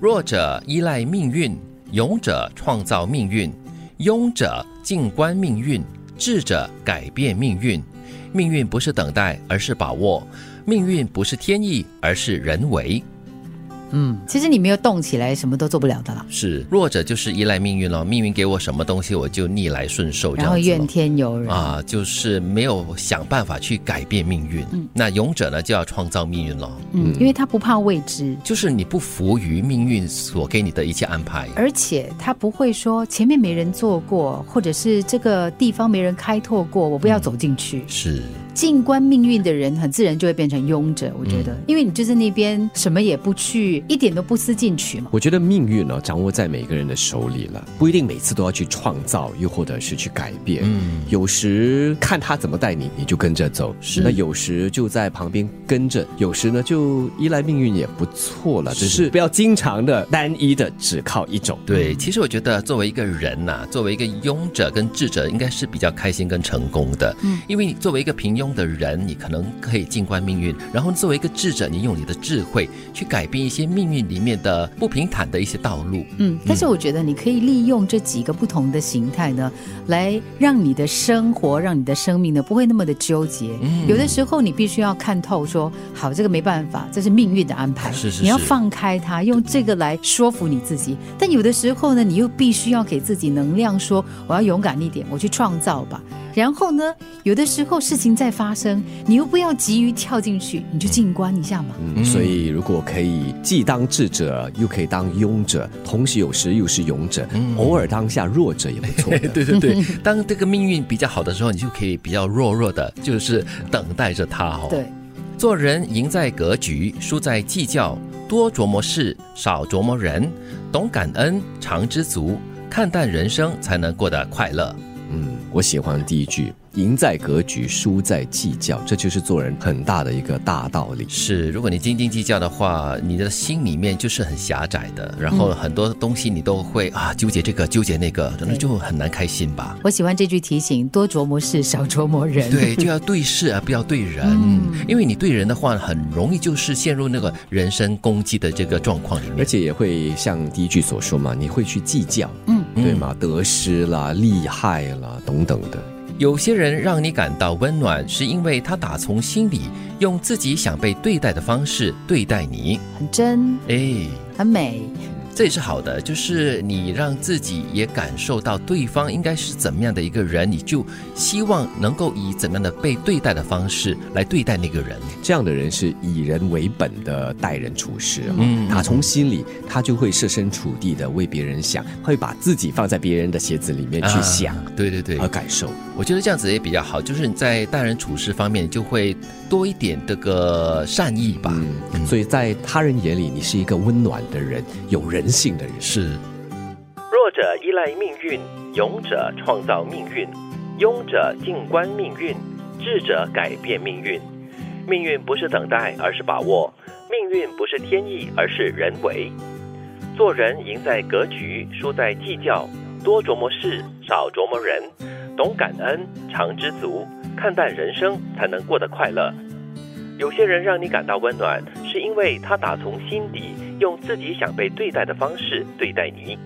弱者依赖命运，勇者创造命运，庸者静观命运，智者改变命运。命运不是等待，而是把握；命运不是天意，而是人为。嗯，其实你没有动起来，什么都做不了的啦。是弱者就是依赖命运了，命运给我什么东西，我就逆来顺受，然后怨天尤人啊，就是没有想办法去改变命运。嗯，那勇者呢，就要创造命运了。嗯，因为他不怕未知，就是你不服于命运所给你的一切安排，而且他不会说前面没人做过，或者是这个地方没人开拓过，我不要走进去。是。静观命运的人，很自然就会变成庸者。我觉得，因为你就是那边什么也不去，一点都不思进取嘛。我觉得命运呢，掌握在每个人的手里了，不一定每次都要去创造，又或者是去改变。嗯，有时看他怎么带你，你就跟着走。是，那有时就在旁边跟着，有时呢就依赖命运也不错了。只是不要经常的单一的只靠一种。对，其实我觉得作为一个人呐，作为一个庸者跟智者，应该是比较开心跟成功的。嗯，因为你作为一个平庸。的人，你可能可以静观命运，然后作为一个智者，你用你的智慧去改变一些命运里面的不平坦的一些道路。嗯，但是我觉得你可以利用这几个不同的形态呢，来让你的生活，让你的生命呢不会那么的纠结。嗯，有的时候你必须要看透，说好这个没办法，这是命运的安排。是是，你要放开它，用这个来说服你自己。但有的时候呢，你又必须要给自己能量，说我要勇敢一点，我去创造吧。然后呢，有的时候事情在发生，你又不要急于跳进去，你就静观一下嘛。嗯，所以如果可以既当智者，又可以当庸者，同时有时又是勇者，偶尔当下弱者也不错。对对对，当这个命运比较好的时候，你就可以比较弱弱的，就是等待着他哦。对，做人赢在格局，输在计较，多琢磨事，少琢磨人，懂感恩，常知足，看淡人生，才能过得快乐。嗯，我喜欢第一句。赢在格局，输在计较，这就是做人很大的一个大道理。是，如果你斤斤计较的话，你的心里面就是很狭窄的，然后很多东西你都会啊纠结这个纠结那个，可能就很难开心吧。我喜欢这句提醒：多琢磨事，少琢磨人。对，就要对事而不要对人，因为你对人的话，很容易就是陷入那个人身攻击的这个状况里面，而且也会像第一句所说嘛，你会去计较，嗯，对吗？得失啦、利害啦等等的。有些人让你感到温暖，是因为他打从心里用自己想被对待的方式对待你，很真，哎，很美。这也是好的，就是你让自己也感受到对方应该是怎么样的一个人，你就希望能够以怎么样的被对待的方式来对待那个人。这样的人是以人为本的待人处事，嗯，他从心里他就会设身处地的为别人想，会把自己放在别人的鞋子里面去想，对对对，和感受。我觉得这样子也比较好，就是你在待人处事方面就会多一点这个善意吧。嗯，所以在他人眼里，你是一个温暖的人，有人。性的人是弱者依赖命运，勇者创造命运，庸者静观命运，智者改变命运。命运不是等待，而是把握；命运不是天意，而是人为。做人赢在格局，输在计较。多琢磨事，少琢磨人，懂感恩，常知足，看淡人生，才能过得快乐。有些人让你感到温暖，是因为他打从心底。用自己想被对待的方式对待你。